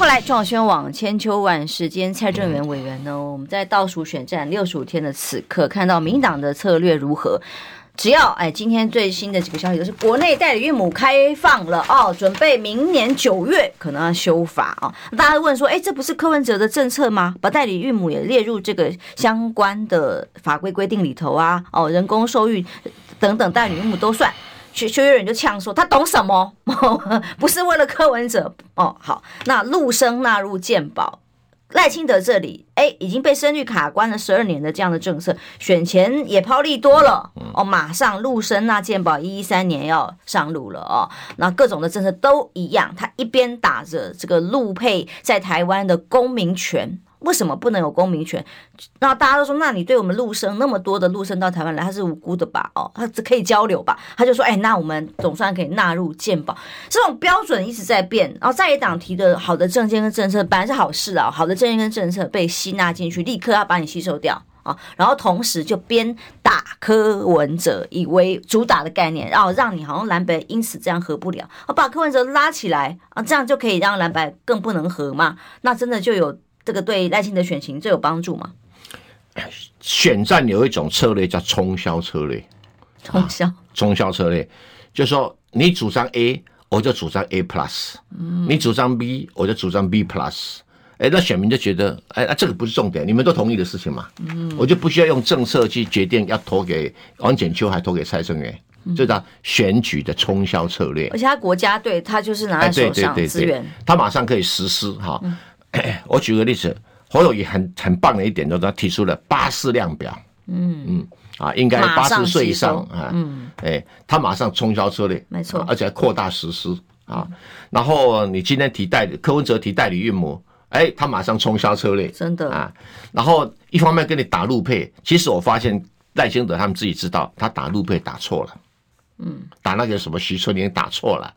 回来，中广新闻网千秋万世间，蔡正元委员呢？我们在倒数选战六十五天的此刻，看到民党的策略如何？只要哎，今天最新的几个消息都是国内代理孕母开放了哦，准备明年九月可能要修法啊。大家问说，哎，这不是柯文哲的政策吗？把代理孕母也列入这个相关的法规规定里头啊，哦，人工受孕等等代理孕母都算。学学院人就呛说，他懂什么？不是为了柯文哲哦。好，那陆生纳入健保。赖清德这里，哎，已经被生育卡关了十二年的这样的政策，选前也抛利多了哦，马上陆生那健保一一三年要上路了哦，那各种的政策都一样，他一边打着这个陆配在台湾的公民权。为什么不能有公民权？那大家都说，那你对我们陆生那么多的陆生到台湾来，他是无辜的吧？哦，他只可以交流吧？他就说，哎，那我们总算可以纳入鉴保。这种标准一直在变，然后在野党提的好的政见跟政策本来是好事啊，好的政见跟政策被吸纳进去，立刻要把你吸收掉啊，然后同时就边打柯文哲以为主打的概念，然后让你好像蓝白因此这样合不了，我把柯文哲拉起来啊，这样就可以让蓝白更不能合嘛？那真的就有。这个对赖清德选情最有帮助吗？选战有一种策略叫冲销策略，冲销。冲销策略，就是说你主张 A，我就主张 A plus，嗯，你主张 B，我就主张 B plus，哎，那选民就觉得，哎，那这个不是重点，你们都同意的事情嘛，嗯，我就不需要用政策去决定要投给王简秋还投给蔡正元，这叫选举的冲销策略。而且他国家队他就是拿在手上资源，他马上可以实施哈。我举个例子，侯友宜很很棒的一点，就是他提出了八四量表，嗯嗯啊，应该八十岁以上啊，嗯，哎，他马上冲销策略，没错，而且还扩大实施啊。然后你今天提代理柯文哲提代理孕母，哎，他马上冲销策略，真的啊。然后一方面跟你打路配，其实我发现赖清德他们自己知道，他打路配打错了，嗯，打那个什么徐春莲打错了。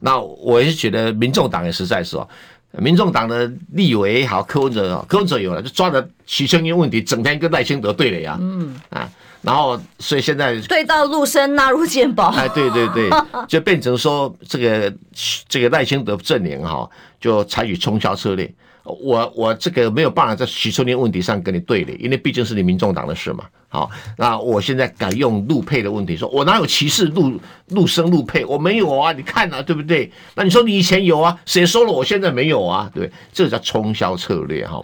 那我也是觉得民众党也实在是哦。民众党的立委也好，柯文哲，柯文哲有了，就抓着徐春英问题，整天跟赖清德对了呀。嗯啊，然后所以现在对到陆生纳入健保，哎，对对对，就变成说这个这个赖清德阵营哈，就采取冲销策略。我我这个没有办法在许春年问题上跟你对立，因为毕竟是你民众党的事嘛。好，那我现在改用陆配的问题，说我哪有歧视陆陆生陆配？我没有啊，你看啊，对不对？那你说你以前有啊？谁说了我现在没有啊？对，这叫冲销策略哈。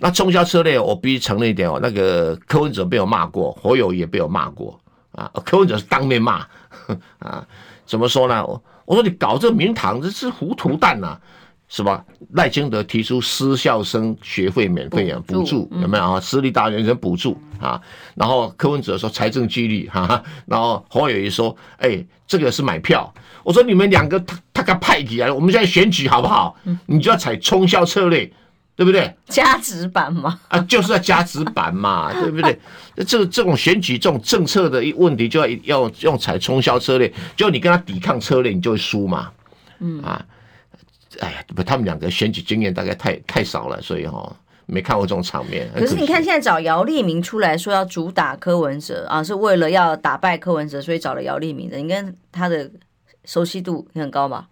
那冲销策略，我必须承认一点哦，那个柯文哲被我骂过，侯友也被我骂过啊。柯文哲是当面骂 啊，怎么说呢？我我说你搞这个名堂，这是糊涂蛋呐、啊。是吧？赖清德提出私校生学费免费啊，补助有没有啊？私立大学生补助啊，然后柯文哲说财政纪律哈，然后侯友宜说，哎，这个是买票。我说你们两个他他个派系啊，我们现在选举好不好？你就要采冲销策略，对不对？加值版嘛，啊，就是要加值版嘛，对不对？这个这种选举这种政策的一问题，就要要用采冲销策略，就你跟他抵抗策略，你就会输嘛，嗯啊。哎呀，不，他们两个选举经验大概太太少了，所以哈、哦、没看过这种场面。可，可是你看，现在找姚立明出来说要主打柯文哲啊，是为了要打败柯文哲，所以找了姚立明的。你跟他的熟悉度很高吧？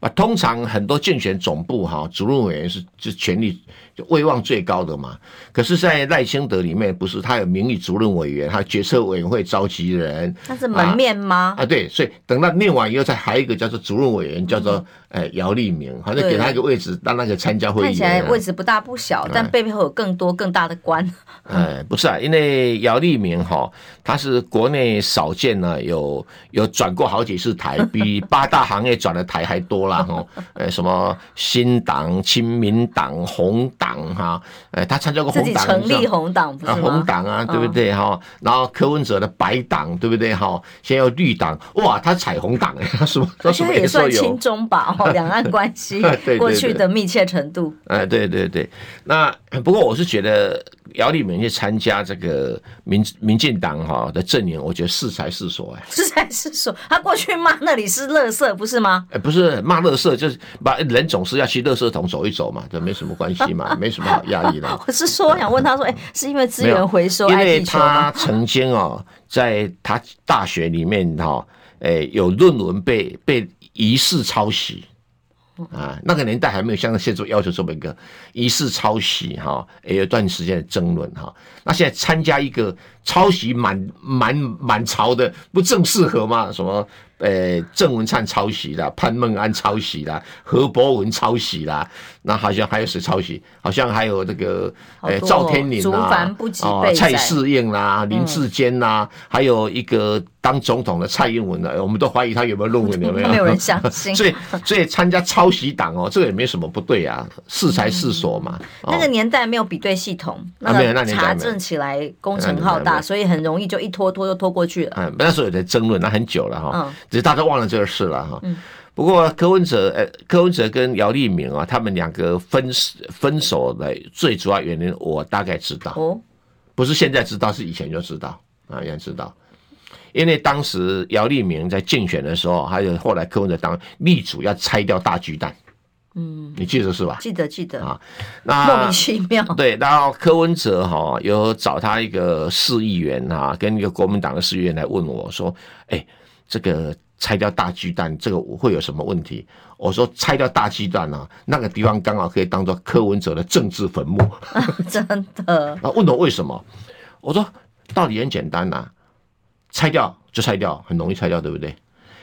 啊，通常很多竞选总部哈，主任委员是是权力。就威望最高的嘛，可是，在赖清德里面，不是他有名誉主任委员，他决策委员会召集人，他是门面吗？啊，对，所以等到念完以后，再还有一个叫做主任委员，叫做呃姚立明，好像给他一个位置，让那个参加会议。看起来位置不大不小，但背后有更多更大的官。哎，不是啊，因为姚立明哈，他是国内少见呢，有有转过好几次台，比八大行业转的台还多啦。哈。呃，什么新党、亲民党、红。党哈，哎，他参加过红党，成立红党啊，红党啊，对不对哈？然后柯文哲的白党，对不对哈？现在有绿党，哇，他彩虹党哎，他 什么？他什么也算亲中吧？哦，两岸关系 过去的密切程度。哎，对对对，那不过我是觉得。姚立明去参加这个民民进党哈的阵营，我觉得是才是所哎，是才是所。他过去骂那里是垃圾，不是吗？哎，不是骂垃圾，就是把人总是要去垃圾桶走一走嘛，这没什么关系嘛，没什么好压抑的。我是说，我想问他说，哎，是因为资源回收？因为他曾经哦，在他大学里面哈。哎有论文被被疑似抄袭。啊，那个年代还没有像现在要求这么一个疑似抄袭哈，也有段时间的争论哈。那现在参加一个抄袭满满满朝的，不正适合吗？什么？呃，郑文灿抄袭啦，潘孟安抄袭啦，何博文抄袭啦，那好像还有谁抄袭？好像还有那个呃赵天麟啦，哦，蔡适应啦，林志坚啦，还有一个当总统的蔡英文呢，我们都怀疑他有没有论文，有没有？没有人相信。所以，所以参加抄袭党哦，这个也没什么不对啊，适才适所嘛。那个年代没有比对系统，那个查证起来工程浩大，所以很容易就一拖拖就拖过去了。嗯，那时候有在争论，那很久了哈。只是大家忘了这个事了哈。不过柯文哲，呃，柯文哲跟姚立明啊，他们两个分分手的最主要原因，我大概知道。哦，不是现在知道，是以前就知道啊，也知道。因为当时姚立明在竞选的时候，还有后来柯文哲当力主要拆掉大巨蛋。嗯，你记得是吧？记得记得啊。那莫名其妙。对，然后柯文哲哈有找他一个市议员啊，跟一个国民党的市议员来问我说：“哎，这个。”拆掉大巨蛋，这个会有什么问题？我说拆掉大巨蛋啊，那个地方刚好可以当做柯文哲的政治坟墓。真的？啊，问我为什么？我说道理很简单呐、啊，拆掉就拆掉，很容易拆掉，对不对？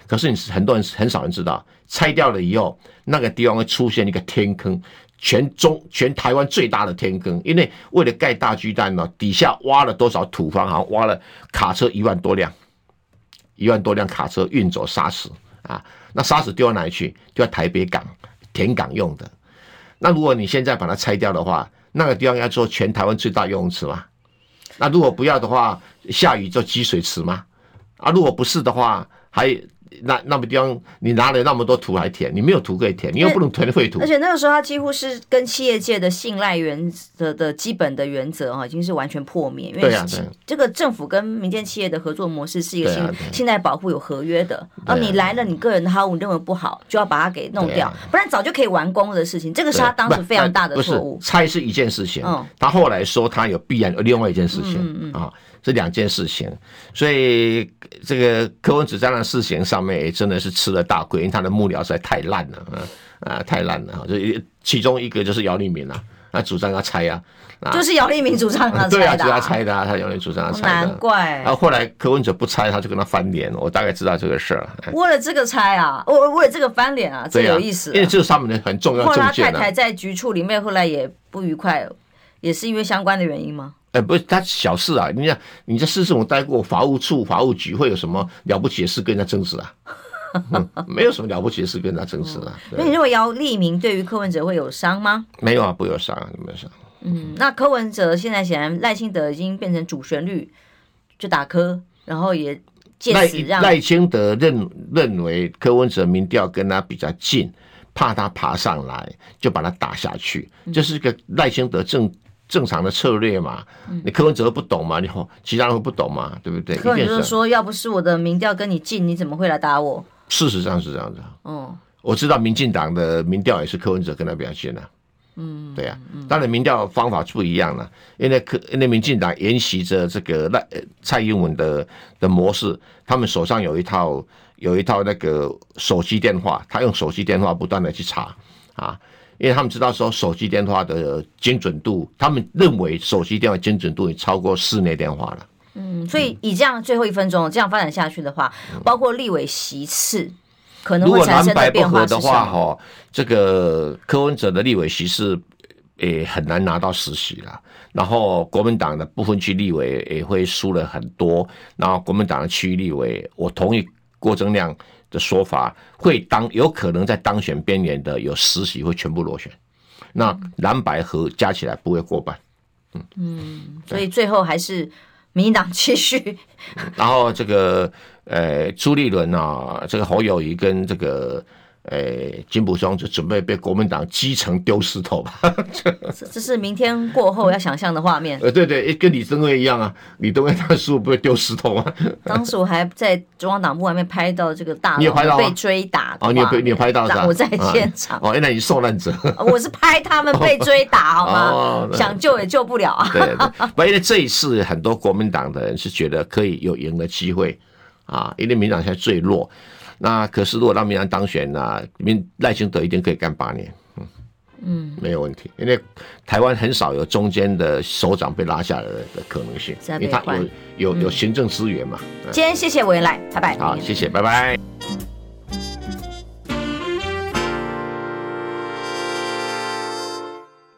可是你很多人很少人知道，拆掉了以后，那个地方会出现一个天坑，全中全台湾最大的天坑，因为为了盖大巨蛋呢，底下挖了多少土方，好像挖了卡车一万多辆。一万多辆卡车运走沙石啊，那沙石丢到哪里去？丢到台北港填港用的。那如果你现在把它拆掉的话，那个地方要做全台湾最大游泳池吗？那如果不要的话，下雨就积水池吗？啊，如果不是的话，还。那那么地方，你拿了那么多土来填，你没有土可以填，你又不能填废土。而且那个时候，他几乎是跟企业界的信赖原则的基本的原则哈，已经是完全破灭。因为这个政府跟民间企业的合作模式是一个信信赖保护有合约的。啊你来了，你个人的好，你认为不好，就要把它给弄掉，不然早就可以完工的事情。这个是他当时非常大的错误。拆是一件事情，他后来说他有必然有另外一件事情啊。这两件事情，所以这个柯文哲在那事情上面也真的是吃了大亏，因为他的幕僚实在太烂了啊啊，太烂了哈！就其中一个就是姚立明啊，他主张要拆啊，就是姚立明主张要拆的，对啊，就要拆的，他姚立明主张要拆的，难怪。然后后来柯文哲不拆，他就跟他翻脸，我大概知道这个事儿。为了这个拆啊，为为了这个翻脸啊，这有意思。因为这是他们的很重要的证件。后来他太太在局处里面后来也不愉快，也是因为相关的原因吗？哎，不是，他小事啊！你讲，你在市政府待过，法务处、法务局会有什么了不起的事跟人家争执啊？嗯，没有什么了不起的事跟人家争执啊。那你认为姚立明对于柯文哲会有伤吗？没有啊，不有伤，没有伤。嗯，那柯文哲现在显然赖清德已经变成主旋律，就打柯，然后也借此让赖清德认认为柯文哲民调跟他比较近，怕他爬上来，就把他打下去，这，就是个赖清德正。正常的策略嘛，你柯文哲不懂嘛，你其他人会不懂嘛，对不对？柯文哲说，要不是我的民调跟你近，你怎么会来打我？事实上是这样子。哦，我知道民进党的民调也是柯文哲跟他比较近的。嗯，对呀、啊，当然民调方法不一样了，因为柯因为民进党沿袭着这个赖蔡英文的的模式，他们手上有一套有一套那个手机电话，他用手机电话不断的去查啊。因为他们知道说手机电话的精准度，他们认为手机电话精准度已超过室内电话了。嗯，所以以这样最后一分钟这样发展下去的话，包括立委席次可能会产生的变化是什么？如果蓝白不合的话，哈，这个柯文哲的立委席次也很难拿到十席了。然后国民党的部分区立委也会输了很多。然后国民党的区域立委，我同意郭正亮的说法会当有可能在当选边缘的有十席会全部落选，那蓝白合加起来不会过半，嗯嗯，所以最后还是民进党继续。然后这个呃朱立伦啊，这个侯友谊跟这个。诶、欸，金溥聪就准备被国民党基层丢石头吧？这是明天过后要想象的画面。呃，对对，跟李登辉一样啊，李登辉他叔不会丢石头吗？当时我还在中央党部外面拍到这个大佬被追打哦，你有被你有拍到是吧？我在现场哦，原来你受难者。我是拍他们被追打好吗？哦、想救也救不了啊。对，对，对，因为这一次很多国民党的人是觉得可以有赢的机会。啊，因为民党现在最弱。那可是如果让民安当选呢，民赖清德一定可以干八年，嗯嗯，没有问题，因为台湾很少有中间的首长被拉下来的可能性，因为他有有有行政资源嘛。今天谢谢委员来，拜拜。好，谢谢，拜拜。